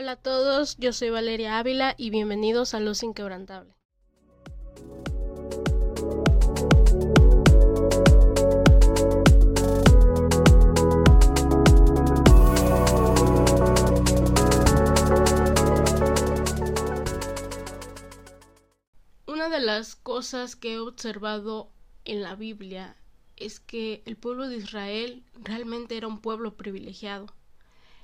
Hola a todos, yo soy Valeria Ávila y bienvenidos a Luz Inquebrantable. Una de las cosas que he observado en la Biblia es que el pueblo de Israel realmente era un pueblo privilegiado.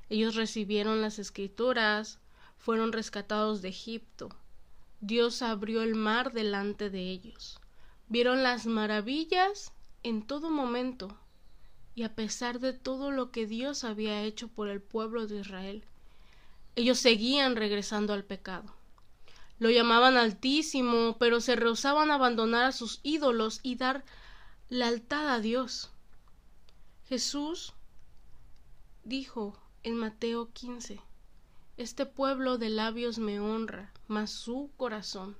Ellos recibieron las escrituras, fueron rescatados de Egipto. Dios abrió el mar delante de ellos. Vieron las maravillas en todo momento. Y a pesar de todo lo que Dios había hecho por el pueblo de Israel, ellos seguían regresando al pecado. Lo llamaban altísimo, pero se rehusaban a abandonar a sus ídolos y dar lealtad a Dios. Jesús dijo en Mateo 15, Este pueblo de labios me honra, mas su corazón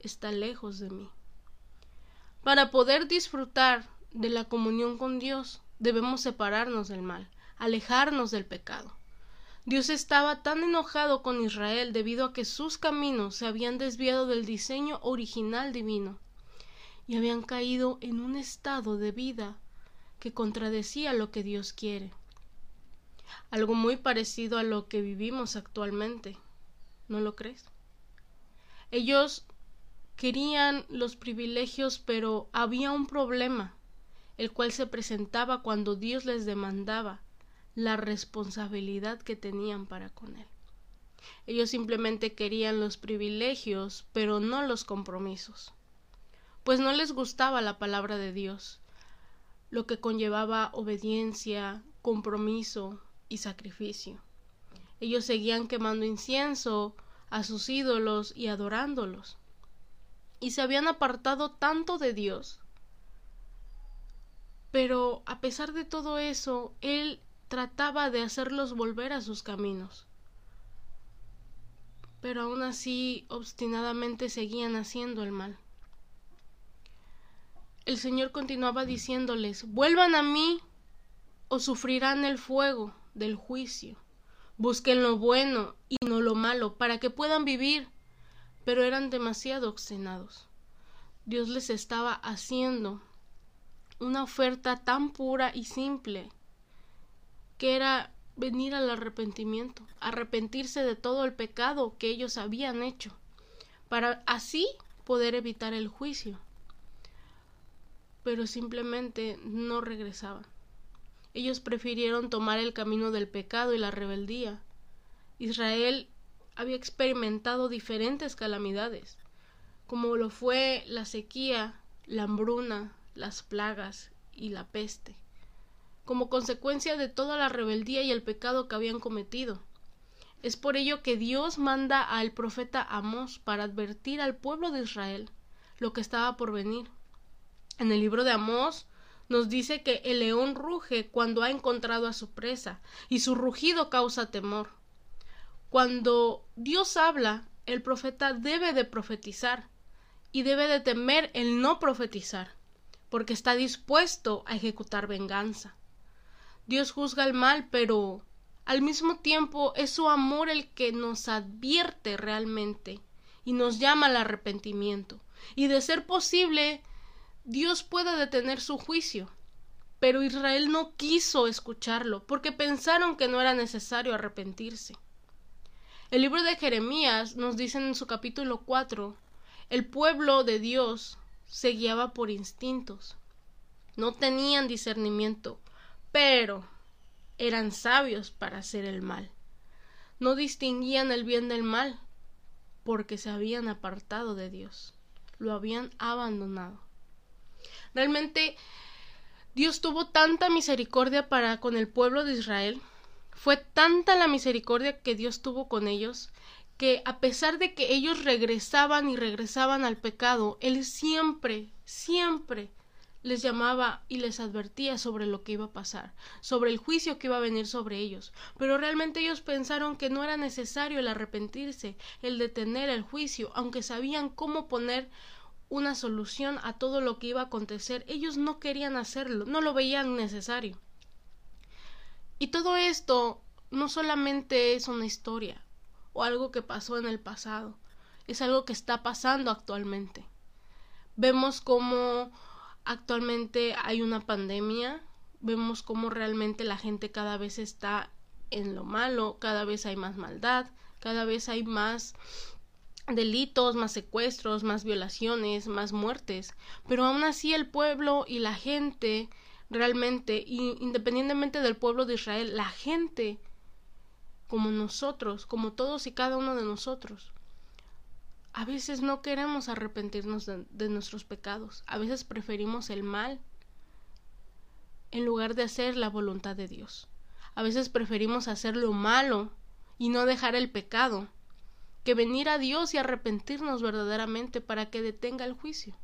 está lejos de mí. Para poder disfrutar de la comunión con Dios, debemos separarnos del mal, alejarnos del pecado. Dios estaba tan enojado con Israel debido a que sus caminos se habían desviado del diseño original divino y habían caído en un estado de vida que contradecía lo que Dios quiere. Algo muy parecido a lo que vivimos actualmente. ¿No lo crees? Ellos querían los privilegios, pero había un problema, el cual se presentaba cuando Dios les demandaba la responsabilidad que tenían para con Él. Ellos simplemente querían los privilegios, pero no los compromisos pues no les gustaba la palabra de Dios, lo que conllevaba obediencia, compromiso y sacrificio. Ellos seguían quemando incienso a sus ídolos y adorándolos, y se habían apartado tanto de Dios. Pero a pesar de todo eso, Él trataba de hacerlos volver a sus caminos. Pero aún así obstinadamente seguían haciendo el mal el Señor continuaba diciéndoles Vuelvan a mí o sufrirán el fuego del juicio. Busquen lo bueno y no lo malo para que puedan vivir. Pero eran demasiado obstinados. Dios les estaba haciendo una oferta tan pura y simple que era venir al arrepentimiento, arrepentirse de todo el pecado que ellos habían hecho, para así poder evitar el juicio pero simplemente no regresaban. Ellos prefirieron tomar el camino del pecado y la rebeldía. Israel había experimentado diferentes calamidades, como lo fue la sequía, la hambruna, las plagas y la peste, como consecuencia de toda la rebeldía y el pecado que habían cometido. Es por ello que Dios manda al profeta Amós para advertir al pueblo de Israel lo que estaba por venir en el libro de Amós nos dice que el león ruge cuando ha encontrado a su presa, y su rugido causa temor. Cuando Dios habla, el profeta debe de profetizar, y debe de temer el no profetizar, porque está dispuesto a ejecutar venganza. Dios juzga el mal, pero al mismo tiempo es su amor el que nos advierte realmente y nos llama al arrepentimiento, y de ser posible Dios puede detener su juicio. Pero Israel no quiso escucharlo, porque pensaron que no era necesario arrepentirse. El libro de Jeremías nos dice en su capítulo 4, el pueblo de Dios se guiaba por instintos. No tenían discernimiento, pero eran sabios para hacer el mal. No distinguían el bien del mal, porque se habían apartado de Dios, lo habían abandonado. Realmente Dios tuvo tanta misericordia para con el pueblo de Israel, fue tanta la misericordia que Dios tuvo con ellos, que a pesar de que ellos regresaban y regresaban al pecado, Él siempre, siempre les llamaba y les advertía sobre lo que iba a pasar, sobre el juicio que iba a venir sobre ellos. Pero realmente ellos pensaron que no era necesario el arrepentirse, el detener el juicio, aunque sabían cómo poner una solución a todo lo que iba a acontecer. Ellos no querían hacerlo, no lo veían necesario. Y todo esto no solamente es una historia, o algo que pasó en el pasado, es algo que está pasando actualmente. Vemos cómo actualmente hay una pandemia, vemos cómo realmente la gente cada vez está en lo malo, cada vez hay más maldad, cada vez hay más delitos, más secuestros, más violaciones, más muertes, pero aún así el pueblo y la gente realmente, independientemente del pueblo de Israel, la gente como nosotros, como todos y cada uno de nosotros, a veces no queremos arrepentirnos de, de nuestros pecados, a veces preferimos el mal en lugar de hacer la voluntad de Dios. A veces preferimos hacer lo malo y no dejar el pecado que venir a Dios y arrepentirnos verdaderamente para que detenga el juicio.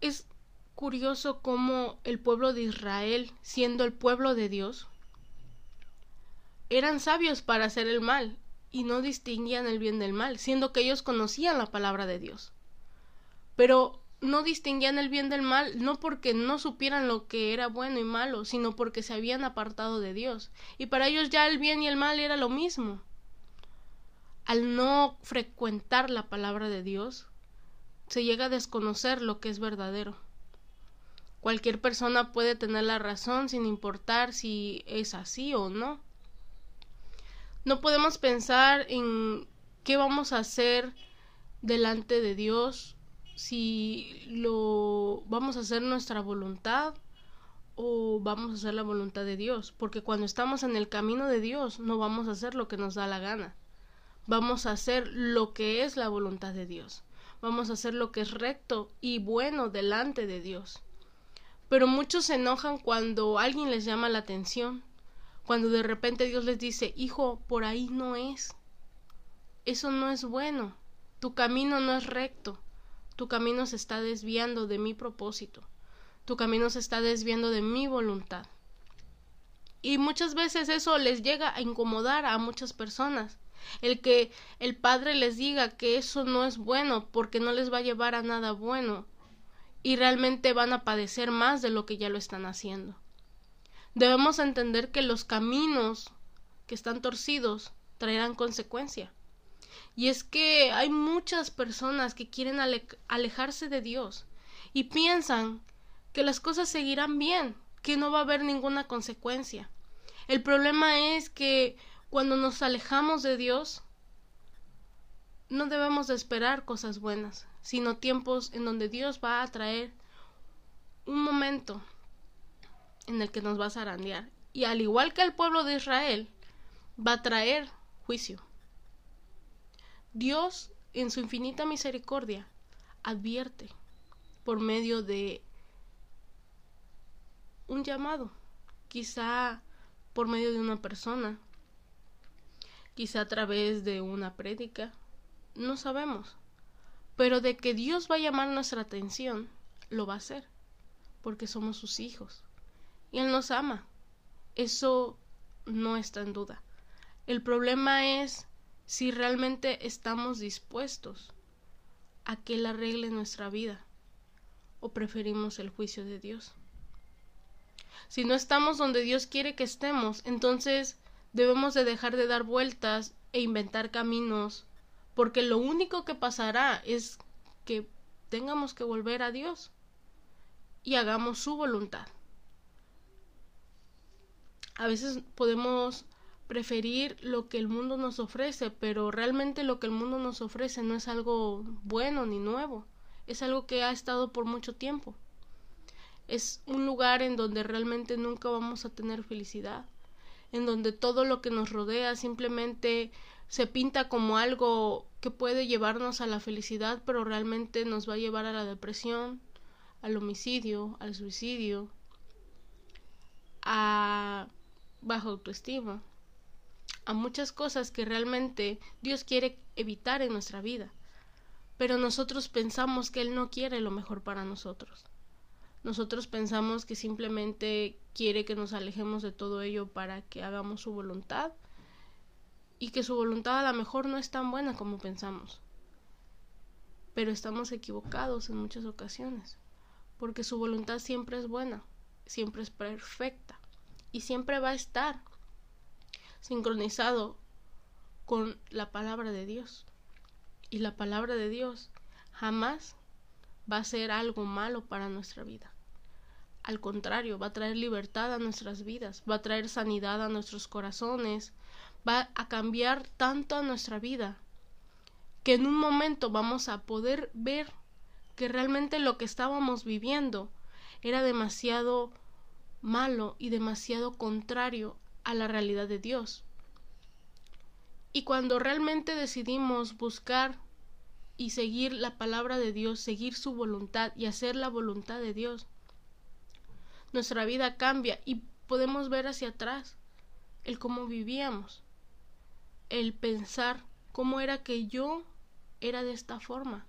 Es curioso cómo el pueblo de Israel, siendo el pueblo de Dios, eran sabios para hacer el mal y no distinguían el bien del mal, siendo que ellos conocían la palabra de Dios. Pero no distinguían el bien del mal no porque no supieran lo que era bueno y malo, sino porque se habían apartado de Dios. Y para ellos ya el bien y el mal era lo mismo al no frecuentar la palabra de Dios, se llega a desconocer lo que es verdadero. Cualquier persona puede tener la razón sin importar si es así o no. No podemos pensar en qué vamos a hacer delante de Dios si lo vamos a hacer nuestra voluntad o vamos a hacer la voluntad de Dios, porque cuando estamos en el camino de Dios no vamos a hacer lo que nos da la gana vamos a hacer lo que es la voluntad de Dios, vamos a hacer lo que es recto y bueno delante de Dios. Pero muchos se enojan cuando alguien les llama la atención, cuando de repente Dios les dice, hijo, por ahí no es, eso no es bueno, tu camino no es recto, tu camino se está desviando de mi propósito, tu camino se está desviando de mi voluntad. Y muchas veces eso les llega a incomodar a muchas personas, el que el padre les diga que eso no es bueno porque no les va a llevar a nada bueno y realmente van a padecer más de lo que ya lo están haciendo. Debemos entender que los caminos que están torcidos traerán consecuencia. Y es que hay muchas personas que quieren alejarse de Dios y piensan que las cosas seguirán bien, que no va a haber ninguna consecuencia. El problema es que cuando nos alejamos de Dios, no debemos de esperar cosas buenas, sino tiempos en donde Dios va a traer un momento en el que nos va a zarandear. Y al igual que el pueblo de Israel, va a traer juicio. Dios, en su infinita misericordia, advierte por medio de un llamado, quizá por medio de una persona, quizá a través de una prédica, no sabemos. Pero de que Dios va a llamar nuestra atención, lo va a hacer, porque somos sus hijos. Y Él nos ama. Eso no está en duda. El problema es si realmente estamos dispuestos a que Él arregle nuestra vida o preferimos el juicio de Dios. Si no estamos donde Dios quiere que estemos, entonces Debemos de dejar de dar vueltas e inventar caminos, porque lo único que pasará es que tengamos que volver a Dios y hagamos su voluntad. A veces podemos preferir lo que el mundo nos ofrece, pero realmente lo que el mundo nos ofrece no es algo bueno ni nuevo, es algo que ha estado por mucho tiempo. Es un lugar en donde realmente nunca vamos a tener felicidad en donde todo lo que nos rodea simplemente se pinta como algo que puede llevarnos a la felicidad, pero realmente nos va a llevar a la depresión, al homicidio, al suicidio, a baja autoestima, a muchas cosas que realmente Dios quiere evitar en nuestra vida, pero nosotros pensamos que Él no quiere lo mejor para nosotros. Nosotros pensamos que simplemente quiere que nos alejemos de todo ello para que hagamos su voluntad y que su voluntad a lo mejor no es tan buena como pensamos. Pero estamos equivocados en muchas ocasiones, porque su voluntad siempre es buena, siempre es perfecta y siempre va a estar sincronizado con la palabra de Dios. Y la palabra de Dios jamás va a ser algo malo para nuestra vida. Al contrario, va a traer libertad a nuestras vidas, va a traer sanidad a nuestros corazones, va a cambiar tanto a nuestra vida que en un momento vamos a poder ver que realmente lo que estábamos viviendo era demasiado malo y demasiado contrario a la realidad de Dios. Y cuando realmente decidimos buscar y seguir la palabra de Dios, seguir su voluntad y hacer la voluntad de Dios, nuestra vida cambia y podemos ver hacia atrás el cómo vivíamos, el pensar cómo era que yo era de esta forma,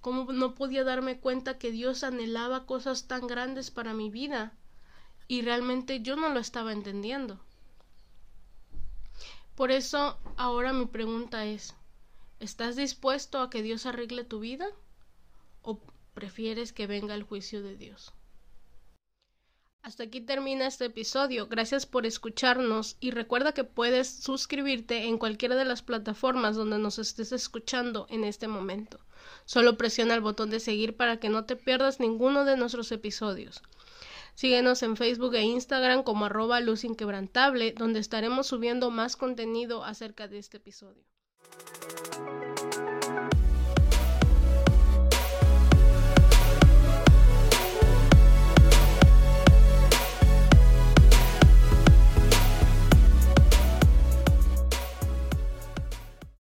cómo no podía darme cuenta que Dios anhelaba cosas tan grandes para mi vida y realmente yo no lo estaba entendiendo. Por eso ahora mi pregunta es, ¿estás dispuesto a que Dios arregle tu vida? ¿O prefieres que venga el juicio de Dios? Hasta aquí termina este episodio. Gracias por escucharnos y recuerda que puedes suscribirte en cualquiera de las plataformas donde nos estés escuchando en este momento. Solo presiona el botón de seguir para que no te pierdas ninguno de nuestros episodios. Síguenos en Facebook e Instagram como arroba luz inquebrantable, donde estaremos subiendo más contenido acerca de este episodio.